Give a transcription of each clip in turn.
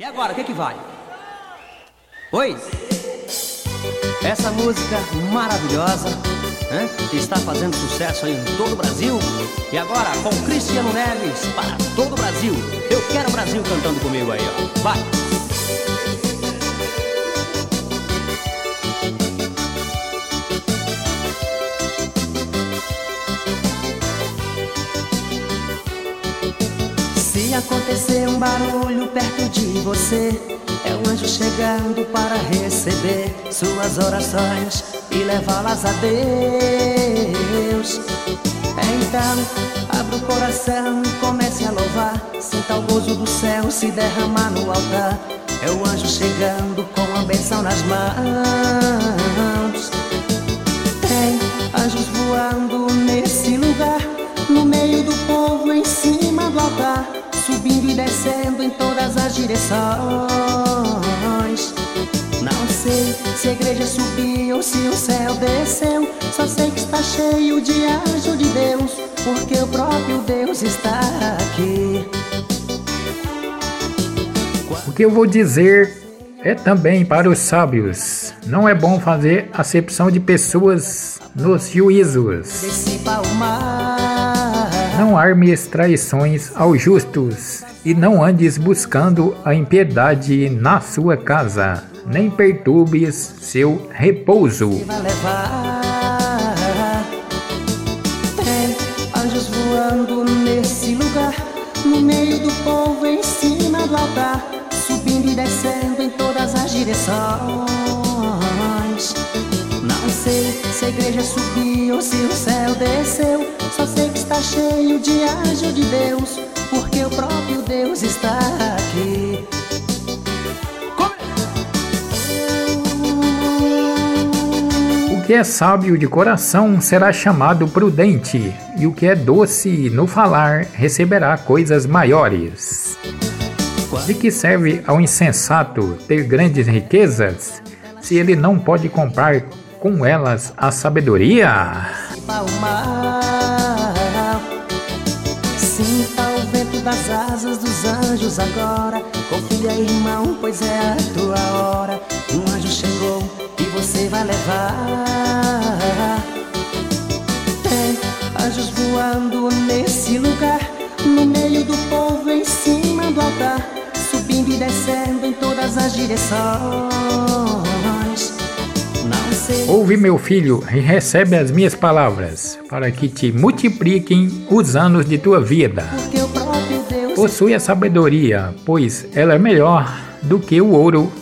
E agora, o que que vai? Oi? Essa música maravilhosa né, está fazendo sucesso em todo o Brasil. E agora, com Cristiano Neves para todo o Brasil. Eu quero o Brasil cantando comigo aí, ó. Vai! Se acontecer um barulho perto de você, é o anjo chegando para receber suas orações e levá-las a Deus. Então, abra o coração e comece a louvar. Sinta o gozo do céu se derramar no altar. É o anjo chegando com a benção nas mãos. Subindo e descendo em todas as direções. Não sei se a igreja subiu ou se o céu desceu, só sei que está cheio de anjo de Deus, porque o próprio Deus está aqui. O que eu vou dizer é também para os sábios. Não é bom fazer acepção de pessoas nos juízos. O mar. Não armes traições aos justos, e não andes buscando a impiedade na sua casa, nem perturbes seu repouso. anjos voando nesse lugar, no meio do povo, em cima do altar, subindo e descendo em todas as direções. Não sei se a igreja subiu ou se o céu desceu, está cheio de anjo de Deus, porque o próprio Deus está aqui. O que é sábio de coração será chamado prudente, e o que é doce no falar receberá coisas maiores. De que serve ao insensato ter grandes riquezas, se ele não pode comprar com elas a sabedoria? para das asas dos anjos agora. Confia, irmão, pois é a tua hora. Um anjo chegou e você vai levar. Tem anjos voando nesse lugar, no meio do povo, em cima do altar, subindo e descendo em todas as direções. Ouve, meu filho, e recebe as minhas palavras, para que te multipliquem os anos de tua vida. Possui a sabedoria, pois ela é melhor do que o ouro,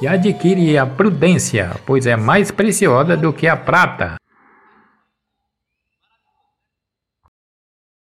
e adquire a prudência, pois é mais preciosa do que a prata.